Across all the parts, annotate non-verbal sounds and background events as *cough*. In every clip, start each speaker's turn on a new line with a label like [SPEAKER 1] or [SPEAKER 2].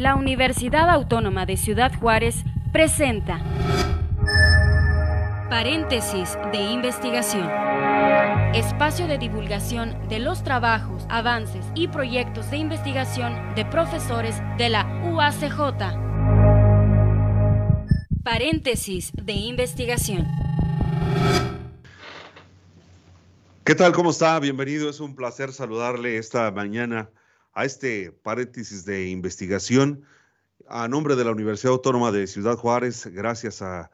[SPEAKER 1] La Universidad Autónoma de Ciudad Juárez presenta Paréntesis de investigación. Espacio de divulgación de los trabajos, avances y proyectos de investigación de profesores de la UACJ. Paréntesis de investigación.
[SPEAKER 2] ¿Qué tal? ¿Cómo está? Bienvenido. Es un placer saludarle esta mañana a este paréntesis de investigación. A nombre de la Universidad Autónoma de Ciudad Juárez, gracias a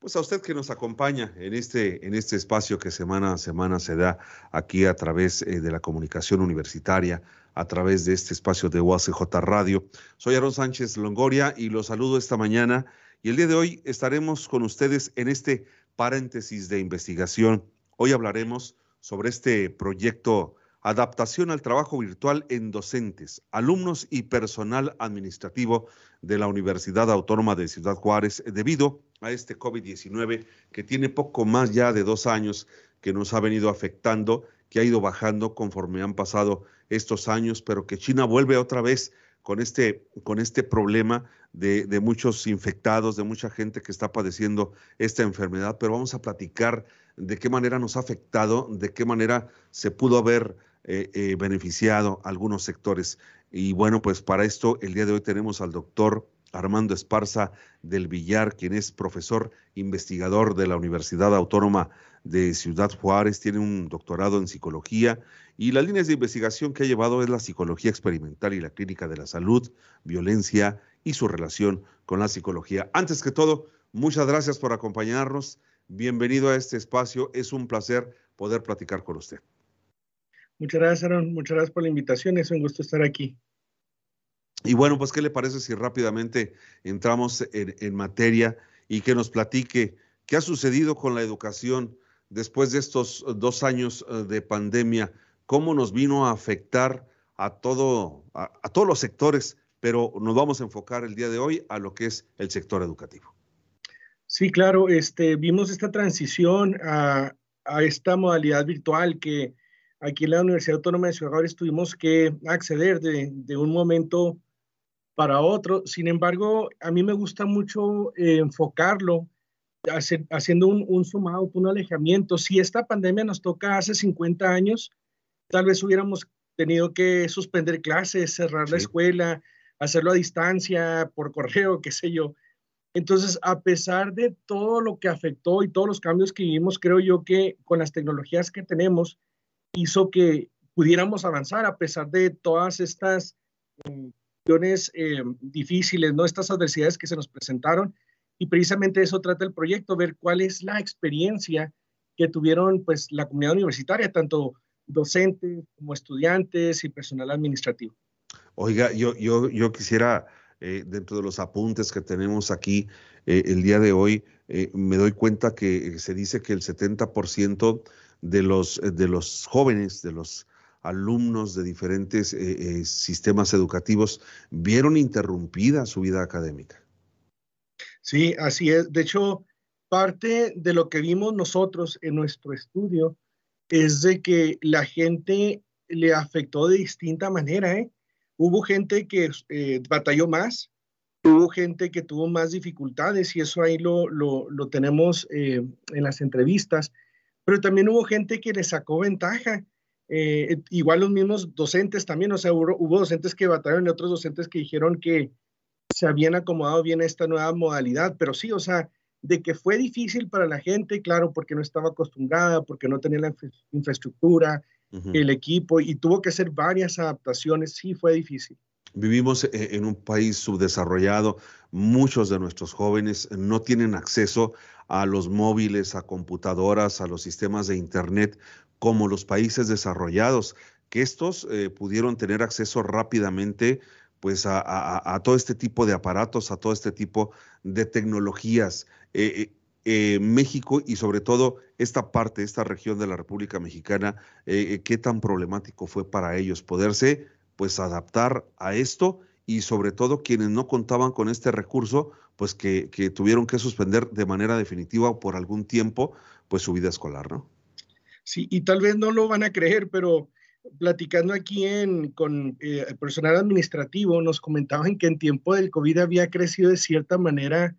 [SPEAKER 2] pues a usted que nos acompaña en este, en este espacio que semana a semana se da aquí a través eh, de la comunicación universitaria, a través de este espacio de UACJ Radio. Soy Aaron Sánchez Longoria y los saludo esta mañana y el día de hoy estaremos con ustedes en este paréntesis de investigación. Hoy hablaremos sobre este proyecto Adaptación al trabajo virtual en docentes, alumnos y personal administrativo de la Universidad Autónoma de Ciudad Juárez debido a este COVID-19 que tiene poco más ya de dos años que nos ha venido afectando, que ha ido bajando conforme han pasado estos años, pero que China vuelve otra vez con este, con este problema de, de, muchos infectados, de mucha gente que está padeciendo esta enfermedad, pero vamos a platicar de qué manera nos ha afectado, de qué manera se pudo haber eh, eh, beneficiado algunos sectores. Y bueno, pues para esto el día de hoy tenemos al doctor Armando Esparza del Villar, quien es profesor investigador de la Universidad Autónoma de Ciudad Juárez, tiene un doctorado en psicología y las líneas de investigación que ha llevado es la psicología experimental y la clínica de la salud, violencia y su relación con la psicología. Antes que todo, muchas gracias por acompañarnos. Bienvenido a este espacio. Es un placer poder platicar con usted.
[SPEAKER 3] Muchas gracias, Aaron. Muchas gracias por la invitación. Es un gusto estar aquí.
[SPEAKER 2] Y bueno, pues, ¿qué le parece si rápidamente entramos en, materia y que nos platique qué ha sucedido con la educación después de estos dos años eh, de pandemia? ¿Cómo nos vino a afectar a, todo, a, todos los sectores? Pero nos vamos a enfocar el día de hoy a lo que es el sector educativo.
[SPEAKER 3] Sí, claro, este, vimos esta transición a, a esta modalidad virtual que aquí en la Universidad Autónoma de Ciudad Juárez tuvimos que acceder de, de, un momento para otro. Sin embargo, a mí me gusta mucho eh, enfocarlo hacer, haciendo un, un out, un alejamiento. Si esta pandemia nos toca hace 50 años, tal vez hubiéramos tenido que suspender clases, cerrar sí. la escuela, hacerlo a distancia, por correo, qué sé yo. Entonces, a pesar de todo lo que afectó y todos los cambios que vivimos, creo yo que con las tecnologías que tenemos, hizo que pudiéramos avanzar a pesar de todas estas cuestiones eh, difíciles, ¿no? Estas adversidades que se nos presentaron. Y precisamente eso trata el proyecto, ver cuál es la experiencia que tuvieron pues la comunidad universitaria, tanto docentes como estudiantes y personal administrativo.
[SPEAKER 2] Oiga, yo, yo, yo quisiera, eh, dentro de los apuntes que tenemos aquí eh, el día de hoy, eh, me doy cuenta que se dice que el 70% de los, eh, de los jóvenes, de los alumnos de diferentes eh, eh, sistemas educativos, vieron interrumpida su vida académica.
[SPEAKER 3] Sí, así es. De hecho, parte de lo que vimos nosotros en nuestro estudio es de que la gente le afectó de distinta manera. ¿eh? Hubo gente que batalló más, hubo gente que tuvo más dificultades y eso ahí lo, lo, lo tenemos en las entrevistas pero también hubo gente que le sacó ventaja. Eh, igual los mismos docentes también, o sea, hubo, hubo, docentes que batallaron y otros docentes que dijeron que se habían acomodado bien a esta nueva modalidad, pero sí, o sea, de que fue difícil para la gente, claro, porque no estaba acostumbrada, porque no tenía la infra infraestructura, uh -huh. el equipo, y tuvo que hacer varias adaptaciones, sí fue difícil.
[SPEAKER 2] Vivimos eh, en un país subdesarrollado, muchos de nuestros jóvenes no tienen acceso a los móviles, a computadoras, a los sistemas de Internet, como los países desarrollados, que estos eh, pudieron tener acceso rápidamente pues a, todo este tipo de aparatos, a todo este tipo de tecnologías. Eh, eh, México y sobre todo esta parte, esta región de la República Mexicana, qué tan problemático fue para ellos poderse pues adaptar a esto y sobre todo quienes no contaban con este recurso, pues que, que, tuvieron que suspender de manera definitiva o por algún tiempo, pues su vida escolar, ¿no?
[SPEAKER 3] Sí, y tal vez no lo van a creer, pero platicando aquí con eh, el personal administrativo, nos comentaban que en tiempo del COVID había crecido de cierta manera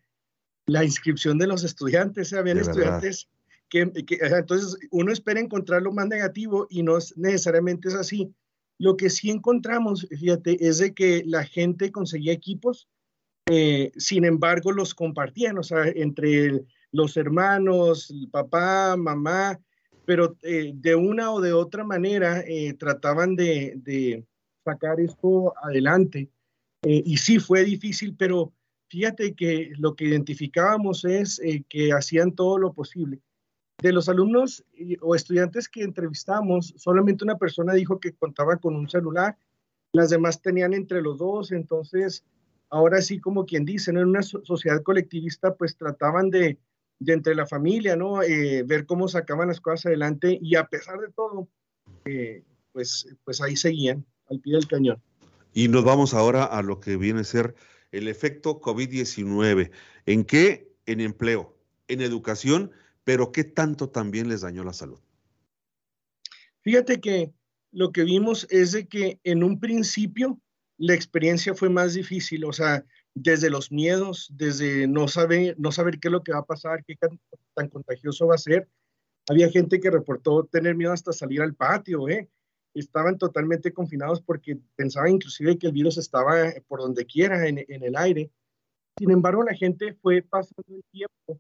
[SPEAKER 3] la inscripción de los estudiantes. Habían estudiantes que, entonces uno espera encontrar lo más negativo y no necesariamente es así. Lo que sí encontramos, fíjate, es de que la gente conseguía equipos, eh, sin embargo los compartían, o sea, entre los hermanos, papá, mamá, pero eh, de una o de otra manera eh, trataban de, sacar esto adelante. y sí fue difícil, pero fíjate que lo que identificábamos es que hacían todo lo posible de los alumnos o estudiantes que entrevistamos, solamente una persona dijo que contaba con un celular, las demás tenían entre los dos, entonces ahora sí como quien dice, en una sociedad colectivista pues trataban de, de entre la familia, ¿no? Eh, ver cómo sacaban las cosas adelante y a pesar de todo, eh, pues, pues ahí seguían al pie del cañón.
[SPEAKER 2] Y nos vamos ahora a lo que viene a ser el efecto COVID-19. ¿En qué? En empleo, en educación pero ¿qué tanto también les dañó la salud?
[SPEAKER 3] Fíjate que lo que vimos es de que en un principio la experiencia fue más difícil, o sea, desde los miedos, desde no saber, no saber qué es lo que va a pasar, qué tan, contagioso va a ser. Había gente que reportó tener miedo hasta salir al patio, ¿eh? estaban totalmente confinados porque pensaban inclusive que el virus estaba por donde quiera en, en el aire. Sin embargo, la gente fue pasando el tiempo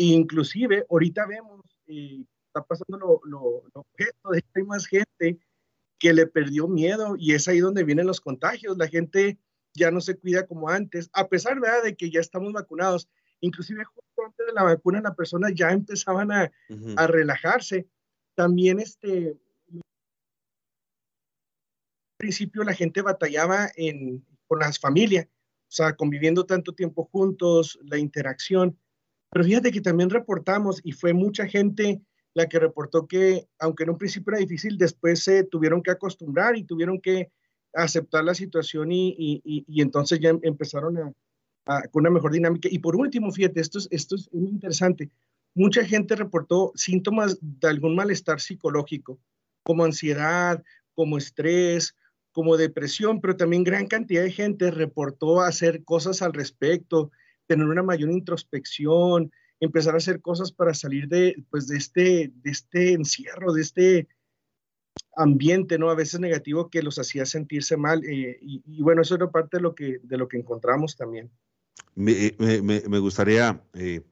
[SPEAKER 3] Inclusive, ahorita vemos, eh, está pasando lo, lo, lo de que hay más gente que le perdió miedo y es ahí donde vienen los contagios. La gente ya no se cuida como antes, a pesar ¿verdad? de que ya estamos vacunados. Inclusive justo antes de la vacuna las personas ya empezaban a, a relajarse. También este, al principio la gente batallaba en, con las familias, o sea, conviviendo tanto tiempo juntos, la interacción. Pero fíjate que también reportamos y fue mucha gente la que reportó que, aunque en un principio era difícil, después se tuvieron que acostumbrar y tuvieron que aceptar la situación y, y, y entonces ya empezaron a, con una mejor dinámica. Y por último, fíjate, esto es, esto es muy interesante. Mucha gente reportó síntomas de algún malestar psicológico, como ansiedad, como estrés, como depresión, pero también gran cantidad de gente reportó hacer cosas al respecto, tener una mayor introspección, empezar a hacer cosas para salir de, pues, de, este, de este encierro, de este ambiente, ¿no? A veces negativo que los hacía sentirse mal. Eh, y, bueno, eso era parte de lo que, de lo que encontramos también.
[SPEAKER 2] Me, gustaría eh,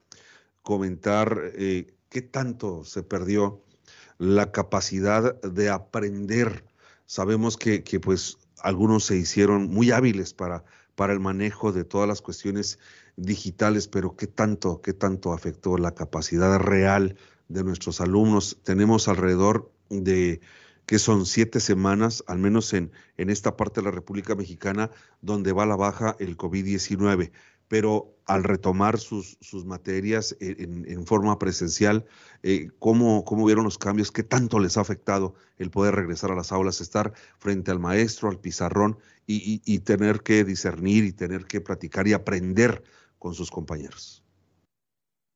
[SPEAKER 2] comentar eh, qué tanto se perdió la capacidad de aprender. Sabemos que, que pues algunos se hicieron muy hábiles para, para el manejo de todas las cuestiones digitales, pero qué tanto, qué tanto afectó la capacidad real de nuestros alumnos. Tenemos alrededor de que son siete semanas, al menos en, en esta parte de la República Mexicana, donde va la baja el COVID-19 pero al retomar sus, sus materias en, forma presencial, eh, ¿cómo, ¿cómo, vieron los cambios? ¿Qué tanto les ha afectado el poder regresar a las aulas, estar frente al maestro, al pizarrón y, y, tener que discernir y tener que platicar y aprender con sus compañeros?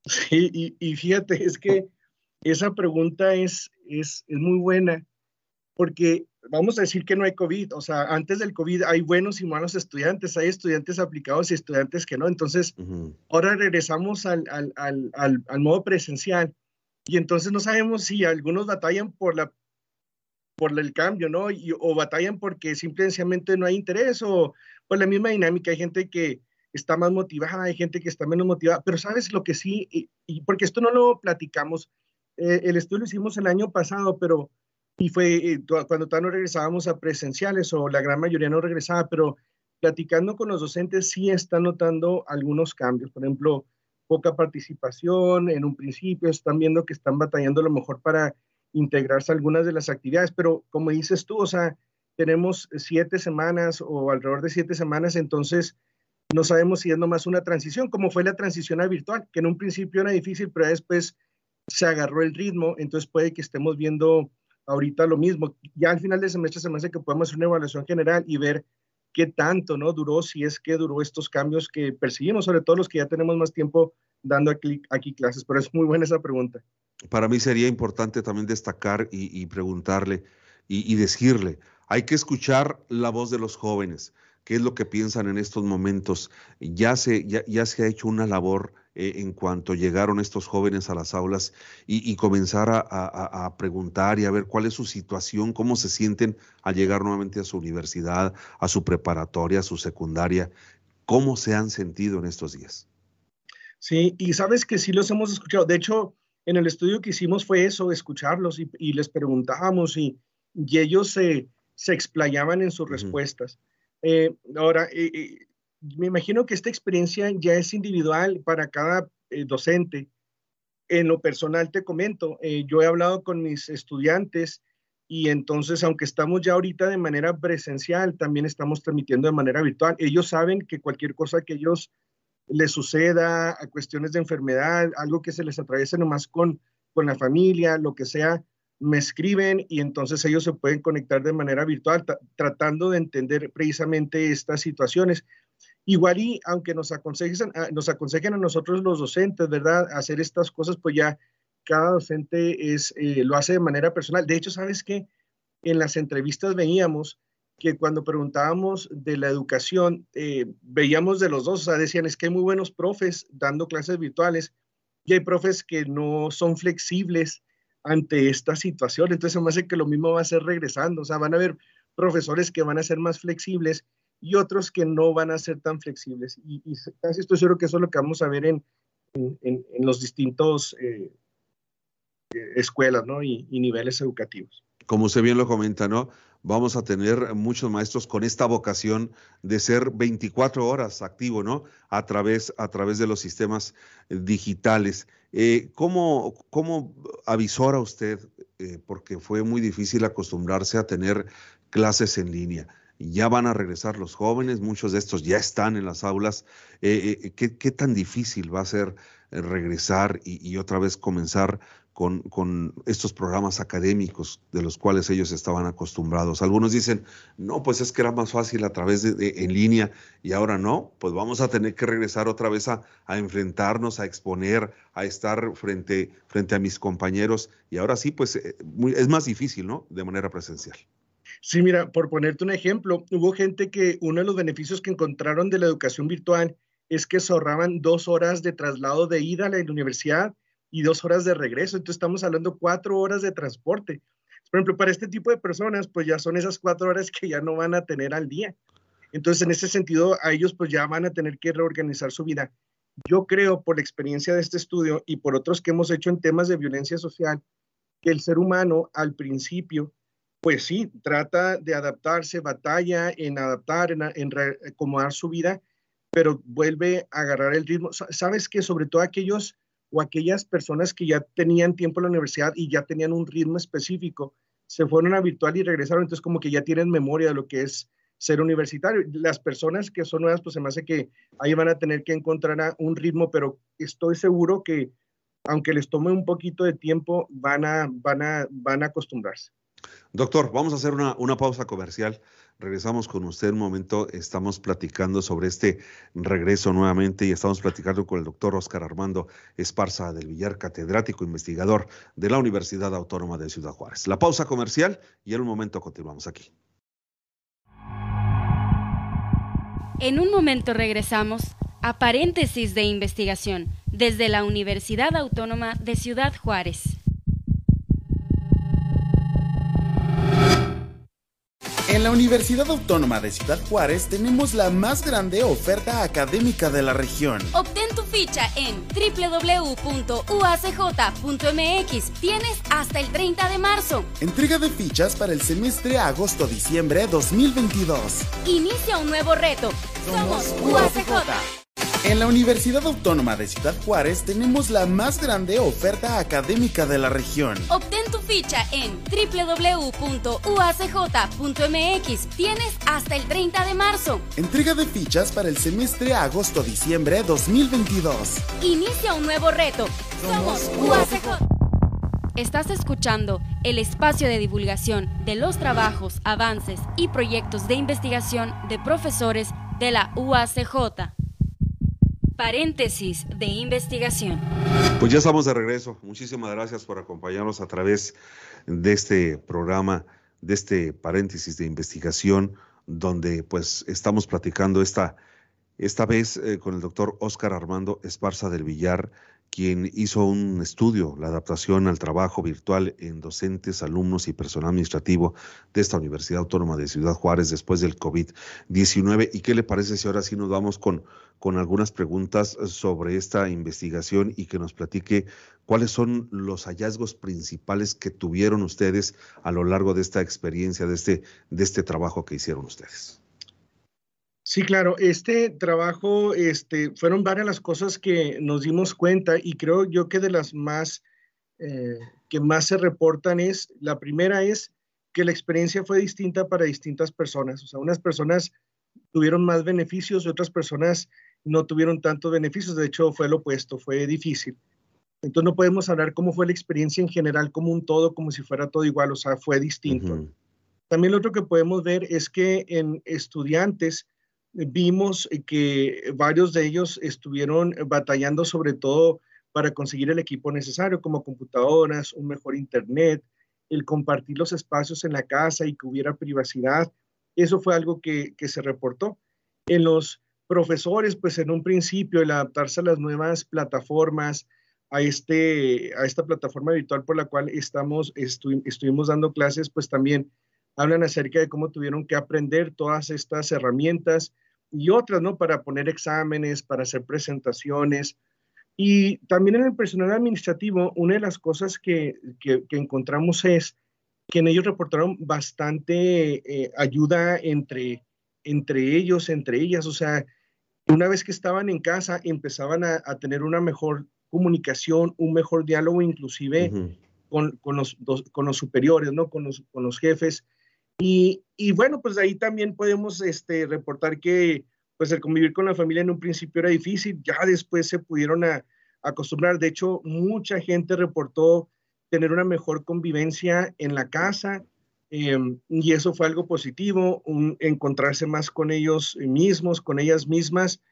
[SPEAKER 3] Sí, y, y fíjate, es que esa pregunta es, es, es muy buena porque vamos a decir que no hay COVID, o sea, antes del COVID hay buenos y malos estudiantes, hay estudiantes aplicados y estudiantes que no, entonces ahora regresamos al, al, al, al, modo presencial. Y entonces no sabemos si algunos batallan por la por el cambio, ¿no? Y, o batallan porque simplemente no hay interés o por la misma dinámica, hay gente que está más motivada, hay gente que está menos motivada, pero sabes lo que sí, y, porque esto no lo platicamos, eh, el estudio lo hicimos el año pasado, pero y fue eh, cuando todavía no regresábamos a presenciales o la gran mayoría no regresaba, pero platicando con los docentes sí están notando algunos cambios. Por ejemplo, poca participación en un principio, están viendo que están batallando a lo mejor para integrarse a algunas de las actividades, pero como dices tú, o sea, tenemos siete semanas o alrededor de siete semanas, entonces no sabemos si es nomás una transición, como fue la transición a virtual, que en un principio era difícil, pero después se agarró el ritmo, entonces puede que estemos viendo ahorita lo mismo. Ya al final del semestre se me hace que podemos hacer una evaluación general y ver qué tanto no duró, si es que duró estos cambios que percibimos, sobre todo los que ya tenemos más tiempo dando aquí, aquí clases. Pero es muy buena esa pregunta.
[SPEAKER 2] Para mí sería importante también destacar y, preguntarle, y, decirle, hay que escuchar la voz de los jóvenes, qué es lo que piensan en estos momentos. Ya se, ya, se ha hecho una labor eh, en cuanto llegaron estos jóvenes a las aulas y, comenzar a, a, preguntar y a ver cuál es su situación, cómo se sienten al llegar nuevamente a su universidad, a su preparatoria, a su secundaria, cómo se han sentido en estos días.
[SPEAKER 3] Sí, y sabes que sí los hemos escuchado. De hecho, en el estudio que hicimos fue eso, escucharlos y, les preguntábamos y, ellos se, se, explayaban en sus respuestas. Eh, ahora, eh, eh, me imagino que esta experiencia ya es individual para cada docente. En lo personal te comento, yo he hablado con mis estudiantes y entonces, aunque estamos ya ahorita de manera presencial, también estamos transmitiendo de manera virtual. Ellos saben que cualquier cosa que ellos les suceda, a cuestiones de enfermedad, algo que se les atraviese nomás con, con la familia, lo que sea, me escriben y entonces ellos se pueden conectar de manera virtual tratando de entender precisamente estas situaciones. Igual y aunque nos aconsejen, ah, nos aconsejen a nosotros los docentes, ¿verdad? Hacer estas cosas, pues ya cada docente es, eh, lo hace de manera personal. De hecho, ¿sabes qué? En las entrevistas veíamos que cuando preguntábamos de la educación, eh, veíamos de los dos, o sea, decían, es que hay muy buenos profes dando clases virtuales y hay profes que no son flexibles ante esta situación. Entonces, me hace que lo mismo va a ser regresando, o sea, van a haber profesores que van a ser más flexibles y otros que no van a ser tan flexibles. Y, casi estoy seguro que eso es lo que vamos a ver en, en, los distintos eh, escuelas ¿no? y, y niveles educativos.
[SPEAKER 2] Como usted bien lo comenta, ¿no? vamos a tener muchos maestros con esta vocación de ser 24 horas activo, ¿no? A través, a través de los sistemas eh, digitales. Eh, ¿cómo, ¿cómo, avisora usted? Eh, porque fue muy difícil acostumbrarse a tener clases en línea. Ya van a regresar los jóvenes, muchos de estos ya están en las aulas. ¿qué, ¿qué, tan difícil va a ser regresar y, otra vez comenzar con, estos programas académicos de los cuales ellos estaban acostumbrados. Algunos dicen, no, pues es que era más fácil a través de, en línea y ahora no, pues vamos a tener que regresar otra vez a, enfrentarnos, a exponer, a estar frente, frente a mis compañeros y ahora sí, pues eh, es más difícil, ¿no? De manera presencial.
[SPEAKER 3] Sí, mira, por ponerte un ejemplo, hubo gente que uno de los beneficios que encontraron de la educación virtual es que se ahorraban dos horas de traslado de ida a la universidad y dos horas de regreso. Entonces estamos hablando cuatro horas de transporte. Por ejemplo, para este tipo de personas, pues ya son esas cuatro horas que ya no van a tener al día. Entonces, en ese sentido, a ellos pues ya van a tener que reorganizar su vida. Yo creo, por la experiencia de este estudio y por otros que hemos hecho en temas de violencia social, que el ser humano al principio, pues sí, trata de adaptarse, batalla en adaptar, en, en acomodar su vida, pero vuelve a agarrar el ritmo. Sabes que sobre todo aquellos o aquellas personas que ya tenían tiempo en la universidad y ya tenían un ritmo específico, se fueron a virtual y regresaron, entonces como que ya tienen memoria de lo que es ser universitario. Las personas que son nuevas, pues se me hace que ahí van a tener que encontrar un ritmo, pero estoy seguro que aunque les tome un poquito de tiempo, van a, van a, van a acostumbrarse.
[SPEAKER 2] Doctor, vamos a hacer una, una pausa comercial. Regresamos con usted un momento. Estamos platicando sobre este regreso nuevamente y estamos platicando con el doctor Oscar Armando Esparza del Villar, catedrático investigador de la Universidad Autónoma de Ciudad Juárez. La pausa comercial y en un momento continuamos aquí.
[SPEAKER 1] En un momento regresamos a paréntesis de investigación desde la Universidad Autónoma de Ciudad Juárez.
[SPEAKER 4] En la Universidad Autónoma de Ciudad Juárez tenemos la más grande oferta académica de la región.
[SPEAKER 1] Obtén tu ficha en www.uacj.mx. Tienes hasta el 30 de marzo.
[SPEAKER 4] Entrega de fichas para el semestre agosto-diciembre 2022.
[SPEAKER 1] Inicia un nuevo reto. Somos UACJ.
[SPEAKER 4] En la Universidad Autónoma de Ciudad Juárez tenemos la más grande oferta académica de la región.
[SPEAKER 1] Obtén tu ficha en www.uacj.mx. Tienes hasta el 30 de marzo.
[SPEAKER 4] Entrega de fichas para el semestre agosto-diciembre 2022.
[SPEAKER 1] Inicia un nuevo reto. Somos UACJ. Estás escuchando el espacio de divulgación de los trabajos, avances y proyectos de investigación de profesores de la UACJ. Paréntesis de investigación.
[SPEAKER 2] Pues ya estamos de regreso. Muchísimas gracias por acompañarnos a través de este programa de este paréntesis de investigación donde pues estamos platicando esta, esta vez eh, con el doctor Óscar Armando Esparza del Villar, quien hizo un estudio, la adaptación al trabajo virtual en docentes, alumnos y personal administrativo de esta Universidad Autónoma de Ciudad Juárez después del COVID-19. ¿Y qué le parece si ahora sí nos vamos con, con algunas preguntas sobre esta investigación y que nos platique cuáles son los hallazgos principales que tuvieron ustedes a lo largo de esta experiencia, de este, de este trabajo que hicieron ustedes?
[SPEAKER 3] Sí, claro, este trabajo, este, fueron varias las cosas que nos dimos cuenta y creo yo que de las más eh, que más se reportan es, la primera es que la experiencia fue distinta para distintas personas, o sea, unas personas tuvieron más beneficios y otras personas no tuvieron tantos beneficios, de hecho fue lo opuesto, fue difícil. Entonces no podemos hablar cómo fue la experiencia en general como un todo, como si fuera todo igual, o sea, fue distinto. También lo otro que podemos ver es que en estudiantes, vimos que varios de ellos estuvieron batallando sobre todo para conseguir el equipo necesario, como computadoras, un mejor internet, el compartir los espacios en la casa y que hubiera privacidad. Eso fue algo que, se reportó. En los profesores, pues en un principio, el adaptarse a las nuevas plataformas, a, este, a esta plataforma virtual por la cual estamos, estuvimos dando clases, pues también hablan acerca de cómo tuvieron que aprender todas estas herramientas y otras, ¿no? Para poner exámenes, para hacer presentaciones. Y también en el personal administrativo, una de las cosas que, que, encontramos es que en ellos reportaron bastante eh, ayuda entre, entre ellos, entre ellas. O sea, una vez que estaban en casa, empezaban a, a tener una mejor comunicación, un mejor diálogo, inclusive con, con, los, con los superiores, ¿no? Con los, con los jefes. Y, bueno, pues ahí también podemos este, reportar que pues el convivir con la familia en un principio era difícil, ya después se pudieron acostumbrar. De hecho, mucha gente reportó tener una mejor convivencia en la casa em, y eso fue algo positivo, encontrarse más con ellos mismos, con ellas mismas.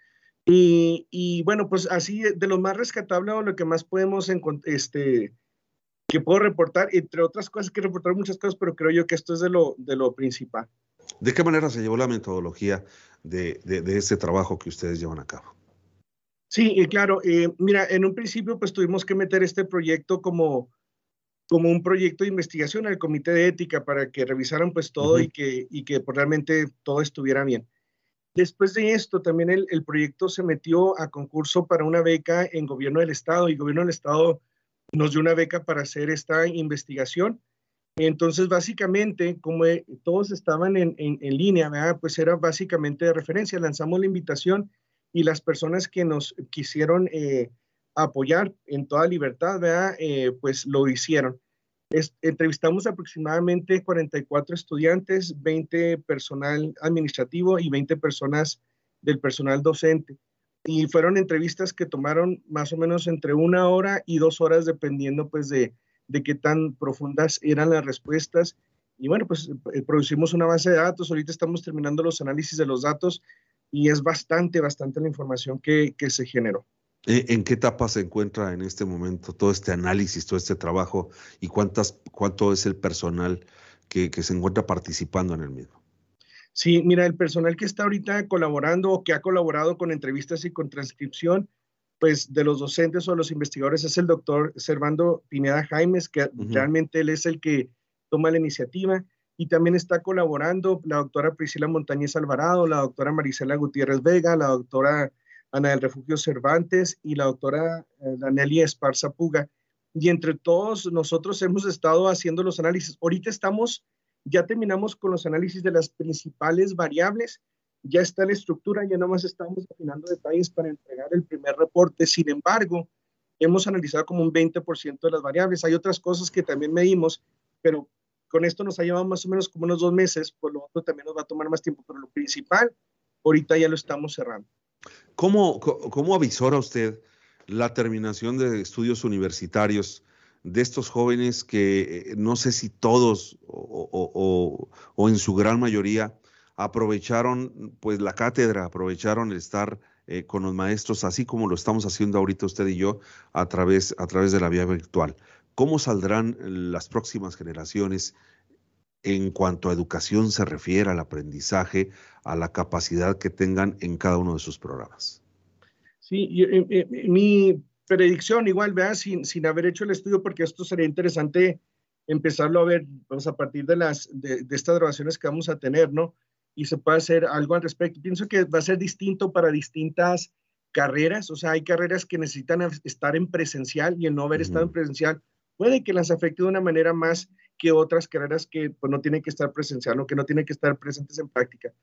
[SPEAKER 3] Y, y, bueno, pues así de lo más rescatable o lo que más podemos este, que puedo reportar, entre otras cosas, que reportar muchas cosas, pero creo yo que esto es de lo, de lo principal.
[SPEAKER 2] ¿De qué manera se llevó la metodología de, de, este trabajo que ustedes llevan a cabo?
[SPEAKER 3] Sí, claro. Eh, mira, en un principio pues tuvimos que meter este proyecto como, como un proyecto de investigación al comité de ética para que revisaran pues todo y que, y que pues, realmente todo estuviera bien. Después de esto, también el, el, proyecto se metió a concurso para una beca en gobierno del estado y gobierno del estado nos dio una beca para hacer esta investigación. Entonces, básicamente, como eh, todos estaban en, en, línea, pues era básicamente de referencia. Lanzamos la invitación y las personas que nos quisieron eh, apoyar en toda libertad, eh, pues lo hicieron. entrevistamos aproximadamente 44 estudiantes, 20 personal administrativo y 20 personas del personal docente y fueron entrevistas que tomaron más o menos entre una hora y dos horas dependiendo pues de, de qué tan profundas eran las respuestas. Y bueno, pues eh, producimos una base de datos, ahorita estamos terminando los análisis de los datos y es bastante, bastante la información que, que se generó.
[SPEAKER 2] Eh, ¿En qué etapa se encuentra en este momento todo este análisis, todo este trabajo y cuántas, cuánto es el personal que, que se encuentra participando en el mismo?
[SPEAKER 3] Sí, mira, el personal que está ahorita colaborando o que ha colaborado con entrevistas y con transcripción, pues de los docentes o los investigadores es el doctor Servando Pineda Jaimes, que realmente él es el que toma la iniciativa. Y también está colaborando la doctora Priscila Montañez Alvarado, la doctora Marisela Gutiérrez Vega, la doctora Ana del Refugio Cervantes y la doctora eh, Danelia Esparza Puga. Y entre todos nosotros hemos estado haciendo los análisis. Ahorita estamos ya terminamos con los análisis de las principales variables, ya está la estructura, ya nomás estamos afinando detalles para entregar el primer reporte. Sin embargo, hemos analizado como un 20% de las variables. Hay otras cosas que también medimos, pero con esto nos ha llevado más o menos como unos dos meses, por lo otro también nos va a tomar más tiempo, pero lo principal, ahorita ya lo estamos cerrando.
[SPEAKER 2] ¿Cómo, cómo avisora usted la terminación de estudios universitarios de estos jóvenes que eh, no sé si todos o, en su gran mayoría aprovecharon pues la cátedra, aprovecharon el estar eh, con los maestros, así como lo estamos haciendo ahorita usted y yo a través, a través de la vía virtual. ¿Cómo saldrán las próximas generaciones en cuanto a educación se refiere, al aprendizaje, a la capacidad que tengan en cada uno de sus programas.
[SPEAKER 3] Sí, eh, mi predicción igual, vea, sin, sin haber hecho el estudio, porque esto sería interesante empezarlo a ver pues, a partir de, las, de, estas grabaciones que vamos a tener, ¿no? Y se puede hacer algo al respecto. Pienso que va a ser distinto para distintas carreras, o sea, hay carreras que necesitan estar en presencial y el no haber estado en presencial puede que las afecte de una manera más que otras carreras que pues, no tienen que estar presencial o que no tienen que estar presentes en práctica.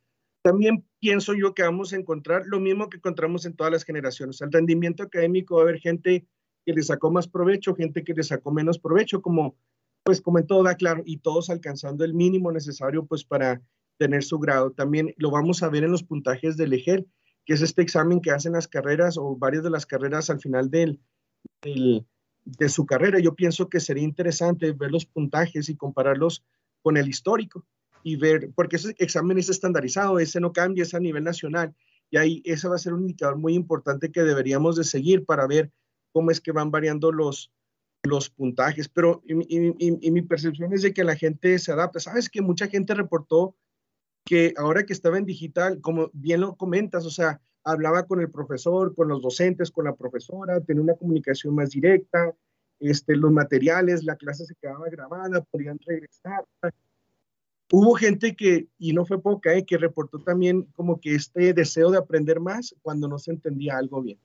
[SPEAKER 3] También pienso yo que vamos a encontrar lo mismo que encontramos en todas las generaciones. El rendimiento académico va a haber gente que le sacó más provecho, gente que le sacó menos provecho, como pues como en todo da claro, y todos alcanzando el mínimo necesario pues para tener su grado. También lo vamos a ver en los puntajes del EGEL, que es este examen que hacen las carreras o varias de las carreras al final del de su carrera. Yo pienso que sería interesante ver los puntajes y compararlos con el histórico y ver, porque ese examen es estandarizado, ese no cambia, es a nivel nacional. Y ahí ese va a ser un indicador muy importante que deberíamos de seguir para ver cómo es que van variando los, los puntajes. Pero y, y mi percepción es de que la gente se adapta. Sabes que mucha gente reportó que ahora que estaba en digital, como bien lo comentas, o sea, hablaba con el profesor, con los docentes, con la profesora, tenía una comunicación más directa, este, los materiales, la clase se quedaba grabada, podían regresar. Hubo gente que, y no fue poca, eh, que reportó también como que este deseo de aprender más cuando no se entendía algo bien.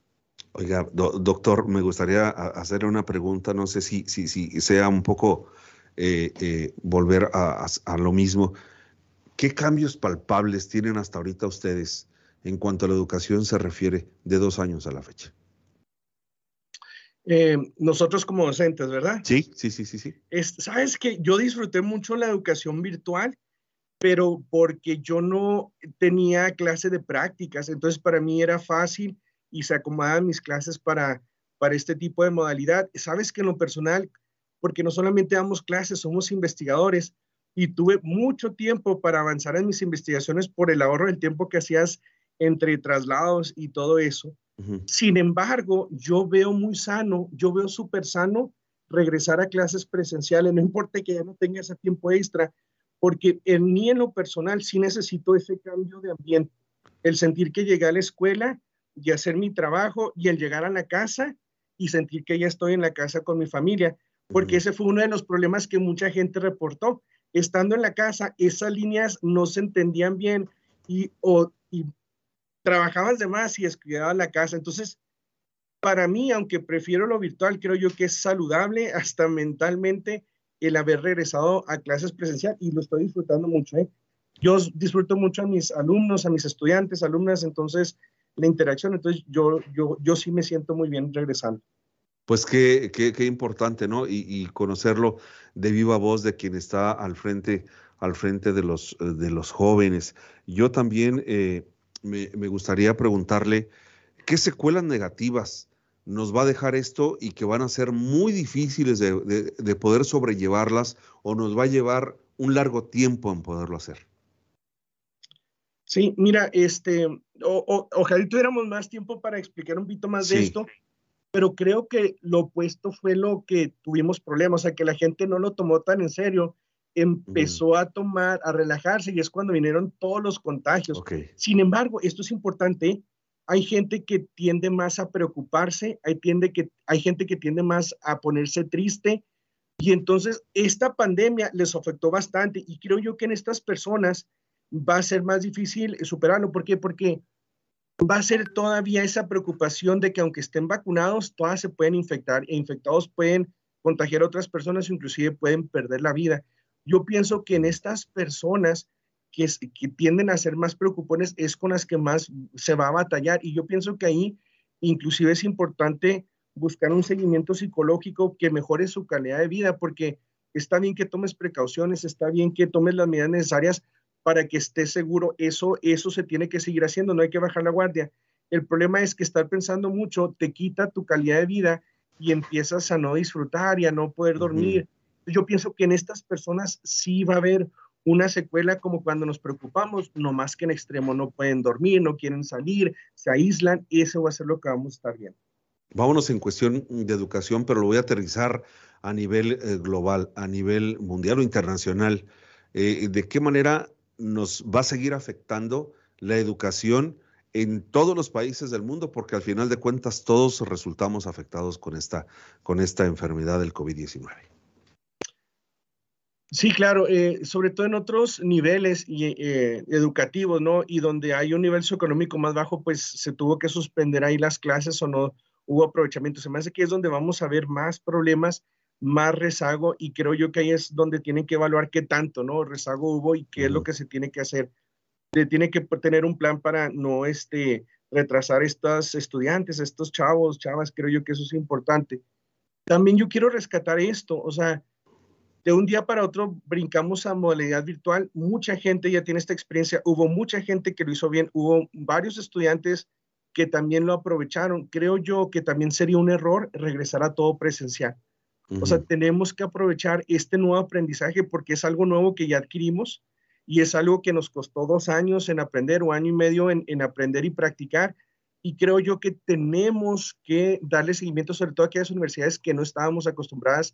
[SPEAKER 2] Oiga, doctor, me gustaría hacer una pregunta, no sé si sea un poco eh, eh, volver a, a, lo mismo. ¿Qué cambios palpables tienen hasta ahorita ustedes en cuanto a la educación se refiere de dos años a la fecha?
[SPEAKER 3] Eh, nosotros como docentes, ¿verdad?
[SPEAKER 2] Sí, sí, sí, sí, sí.
[SPEAKER 3] Sabes que yo disfruté mucho la educación virtual, pero porque yo no tenía clase de prácticas, entonces para mí era fácil y se acomodaban mis clases para, para este tipo de modalidad. Sabes que en lo personal, porque no solamente damos clases, somos investigadores y tuve mucho tiempo para avanzar en mis investigaciones por el ahorro del tiempo que hacías entre traslados y todo eso. Sin embargo, yo veo muy sano, yo veo súper sano regresar a clases presenciales, no importa que ya no tenga ese tiempo extra, porque en mí en lo personal sí necesito ese cambio de ambiente, el sentir que llegué a la escuela y hacer mi trabajo y el llegar a la casa y sentir que ya estoy en la casa con mi familia, porque ese fue uno de los problemas que mucha gente reportó. Estando en la casa, esas líneas no se entendían bien y, o, y trabajabas de más y descuidabas la casa. Entonces, para mí, aunque prefiero lo virtual, creo yo que es saludable hasta mentalmente el haber regresado a clases presencial y lo estoy disfrutando mucho. ¿eh? Yo disfruto mucho a mis alumnos, a mis estudiantes, alumnas, entonces la interacción, entonces yo, yo, yo sí me siento muy bien regresando.
[SPEAKER 2] Pues qué, qué, qué importante, ¿no? Y, conocerlo de viva voz de quien está al frente, al frente de los, de los jóvenes. Yo también eh, me, gustaría preguntarle qué secuelas negativas nos va a dejar esto y que van a ser muy difíciles de, poder sobrellevarlas o nos va a llevar un largo tiempo en poderlo hacer.
[SPEAKER 3] Sí, mira, este, ojalá tuviéramos más tiempo para explicar un poquito más de esto, pero creo que lo opuesto fue lo que tuvimos problemas, o sea, que la gente no lo tomó tan en serio empezó a tomar, a relajarse y es cuando vinieron todos los contagios. Sin embargo, esto es importante, hay gente que tiende más a preocuparse, hay, tiende que, hay gente que tiende más a ponerse triste y entonces esta pandemia les afectó bastante y creo yo que en estas personas va a ser más difícil superarlo. ¿Por qué? Porque va a ser todavía esa preocupación de que aunque estén vacunados, todas se pueden infectar e infectados pueden contagiar a otras personas, inclusive pueden perder la vida. Yo pienso que en estas personas que, que tienden a ser más preocupones es con las que más se va a batallar y yo pienso que ahí inclusive es importante buscar un seguimiento psicológico que mejore su calidad de vida porque está bien que tomes precauciones, está bien que tomes las medidas necesarias para que estés seguro. Eso, eso se tiene que seguir haciendo, no hay que bajar la guardia. El problema es que estar pensando mucho te quita tu calidad de vida y empiezas a no disfrutar y a no poder dormir yo pienso que en estas personas sí va a haber una secuela como cuando nos preocupamos, no más que en extremo no pueden dormir, no quieren salir, se aíslan, y eso va a ser lo que vamos a estar viendo.
[SPEAKER 2] Vámonos en cuestión de educación, pero lo voy a aterrizar a nivel eh, global, a nivel mundial o internacional. eh, de qué manera nos va a seguir afectando la educación en todos los países del mundo, porque al final de cuentas todos resultamos afectados con esta, con esta enfermedad del COVID-19.
[SPEAKER 3] Sí, claro, eh, sobre todo en otros niveles eh, educativos, ¿no? Y donde hay un nivel socioeconómico más bajo, pues se tuvo que suspender ahí las clases o no hubo aprovechamiento. Se me hace que es donde vamos a ver más problemas, más rezago, y creo yo que ahí es donde tienen que evaluar qué tanto, ¿no? Rezago hubo y qué es lo que se tiene que hacer. Se tiene que tener un plan para no este, retrasar estos estudiantes, estos chavos, chavas, creo yo que eso es importante. También yo quiero rescatar esto, o sea, de un día para otro brincamos a modalidad virtual. Mucha gente ya tiene esta experiencia. Hubo mucha gente que lo hizo bien. Hubo varios estudiantes que también lo aprovecharon. Creo yo que también sería un error regresar a todo presencial. O sea, tenemos que aprovechar este nuevo aprendizaje porque es algo nuevo que ya adquirimos y es algo que nos costó dos años en aprender o año y medio en, en aprender y practicar. Y creo yo que tenemos que darle seguimiento sobre todo a aquellas universidades que no estábamos acostumbradas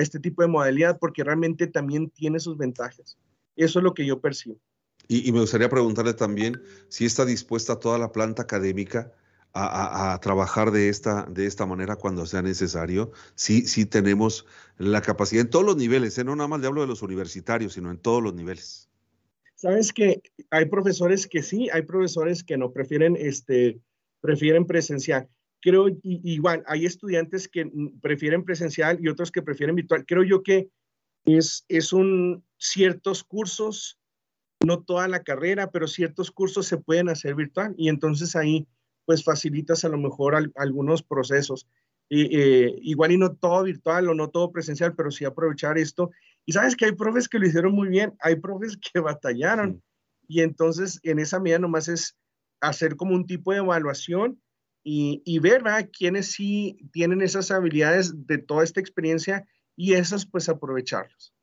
[SPEAKER 3] este tipo de modalidad porque realmente también tiene sus ventajas. Eso es lo que yo percibo.
[SPEAKER 2] Y, me gustaría preguntarle también si está dispuesta toda la planta académica a, trabajar de esta, de esta manera cuando sea necesario. Sí, sí tenemos la capacidad en todos los niveles, ¿eh? no nada más le hablo de los universitarios, sino en todos los niveles.
[SPEAKER 3] Sabes que hay profesores que sí, hay profesores que no prefieren, este, prefieren presencial creo igual, hay estudiantes que prefieren presencial y otros que prefieren virtual. Creo yo que es, es un ciertos cursos, no toda la carrera, pero ciertos cursos se pueden hacer virtual y entonces ahí pues facilitas a lo mejor algunos procesos. Eh, igual y no todo virtual o no todo presencial, pero sí aprovechar esto. Y sabes que hay profes que lo hicieron muy bien, hay profes *laughs* que batallaron y entonces en esa medida nomás es hacer como un tipo de evaluación y, ver ¿verdad? quiénes sí tienen esas habilidades de toda esta experiencia y esas pues aprovecharlas.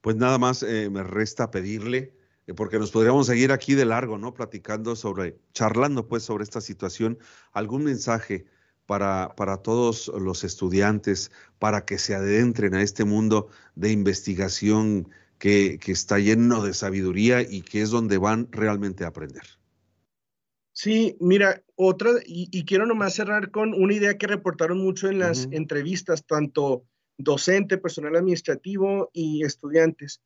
[SPEAKER 2] Pues nada más eh, me resta pedirle, eh, porque nos podríamos seguir aquí de largo, ¿no? Platicando sobre, charlando pues sobre esta situación, algún mensaje para, para todos los estudiantes, para que se adentren a este mundo de investigación que, que está lleno de sabiduría y que es donde van realmente a aprender.
[SPEAKER 3] Sí, mira, otra, y, quiero nomás cerrar con una idea que reportaron mucho en las entrevistas, tanto docente, personal administrativo y estudiantes.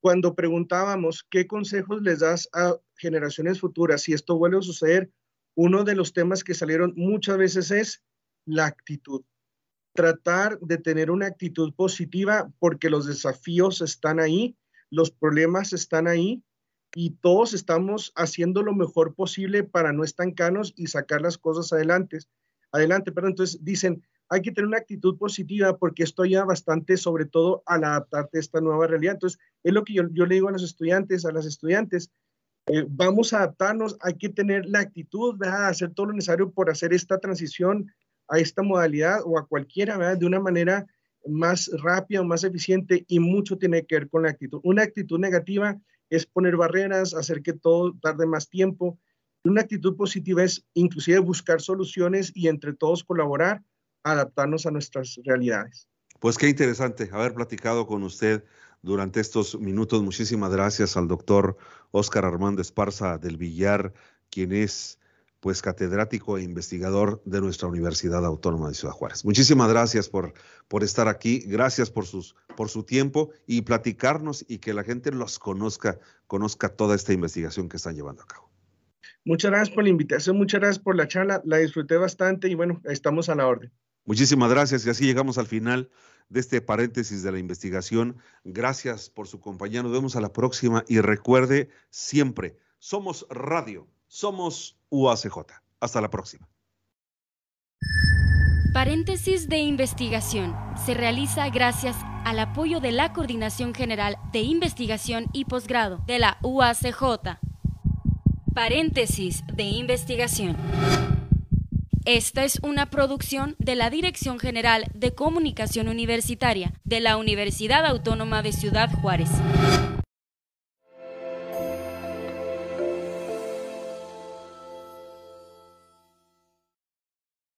[SPEAKER 3] Cuando preguntábamos qué consejos les das a generaciones futuras si esto vuelve a suceder, uno de los temas que salieron muchas veces es la actitud. Tratar de tener una actitud positiva porque los desafíos están ahí, los problemas están ahí y todos estamos haciendo lo mejor posible para no estancarnos y sacar las cosas adelante. Adelante, pero entonces dicen, hay que tener una actitud positiva porque esto ya bastante, sobre todo al adaptarte a esta nueva realidad. Entonces, es lo que yo, le digo a los estudiantes, a las estudiantes, eh, vamos a adaptarnos, hay que tener la actitud, de hacer todo lo necesario por hacer esta transición a esta modalidad o a cualquiera, ¿verdad? de una manera más rápida más eficiente y mucho tiene que ver con la actitud. Una actitud negativa es poner barreras, hacer que todo tarde más tiempo. Una actitud positiva es inclusive buscar soluciones y entre todos colaborar, adaptarnos a nuestras realidades.
[SPEAKER 2] Pues qué interesante haber platicado con usted durante estos minutos. Muchísimas gracias al doctor Óscar Armando Esparza del Villar, quien es pues catedrático e investigador de nuestra Universidad Autónoma de Ciudad Juárez. Muchísimas gracias por, por estar aquí, gracias por, sus, por su tiempo y platicarnos y que la gente los conozca, conozca toda esta investigación que están llevando a cabo.
[SPEAKER 3] Muchas gracias por la invitación, muchas gracias por la charla, la disfruté bastante y bueno, estamos a la orden.
[SPEAKER 2] Muchísimas gracias y así llegamos al final de este paréntesis de la investigación. Gracias por su compañía, nos vemos a la próxima y recuerde siempre, somos radio, somos UACJ. Hasta la próxima.
[SPEAKER 1] Paréntesis de investigación. Se realiza gracias al apoyo de la Coordinación General de Investigación y Posgrado de la UACJ. Paréntesis de investigación. Esta es una producción de la Dirección General de Comunicación Universitaria de la Universidad Autónoma de Ciudad Juárez.